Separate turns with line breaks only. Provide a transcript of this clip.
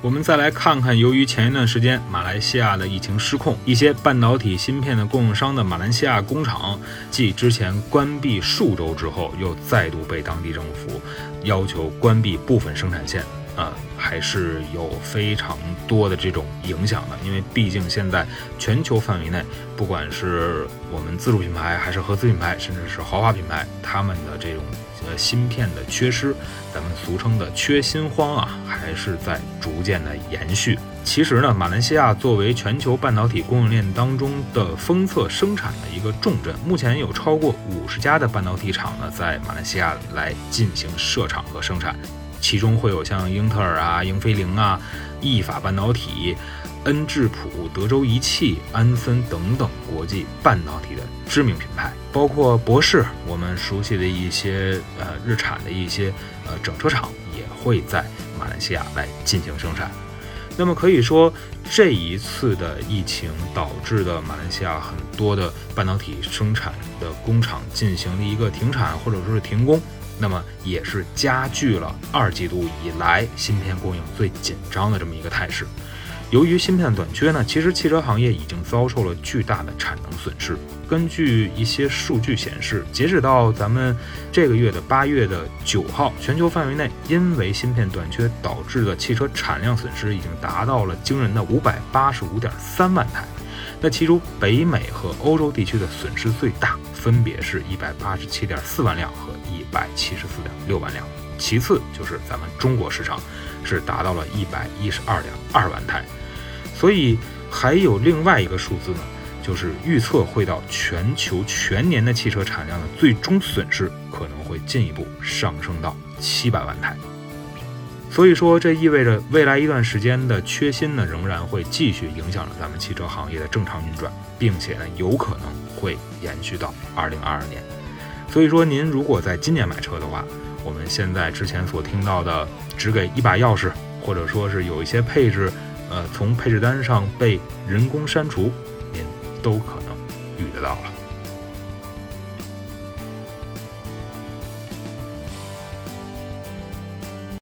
我们再来看看，由于前一段时间马来西亚的疫情失控，一些半导体芯片的供应商的马来西亚工厂，继之前关闭数周之后，又再度被当地政府要求关闭部分生产线。啊，还是有非常多的这种影响的，因为毕竟现在全球范围内，不管是我们自主品牌，还是合资品牌，甚至是豪华品牌，他们的这种呃芯片的缺失，咱们俗称的缺芯荒啊，还是在逐渐的延续。其实呢，马来西亚作为全球半导体供应链当中的封测生产的一个重镇，目前有超过五十家的半导体厂呢，在马来西亚来进行设厂和生产。其中会有像英特尔啊、英飞凌啊、意法半导体、恩智浦、德州仪器、安森等等国际半导体的知名品牌，包括博世，我们熟悉的一些呃日产的一些呃整车厂也会在马来西亚来进行生产。那么可以说，这一次的疫情导致的马来西亚很多的半导体生产的工厂进行了一个停产或者说是停工。那么也是加剧了二季度以来芯片供应最紧张的这么一个态势。由于芯片短缺呢，其实汽车行业已经遭受了巨大的产能损失。根据一些数据显示，截止到咱们这个月的八月的九号，全球范围内因为芯片短缺导致的汽车产量损失已经达到了惊人的五百八十五点三万台。那其中北美和欧洲地区的损失最大，分别是一百八十七点四万辆和一百七十四点六万辆。其次就是咱们中国市场，是达到了一百一十二点二万台。所以还有另外一个数字呢，就是预测会到全球全年的汽车产量的最终损失可能会进一步上升到七百万台。所以说，这意味着未来一段时间的缺芯呢，仍然会继续影响着咱们汽车行业的正常运转，并且呢，有可能会延续到二零二二年。所以说，您如果在今年买车的话，我们现在之前所听到的只给一把钥匙，或者说是有一些配置，呃，从配置单上被人工删除，您都可能遇得到了。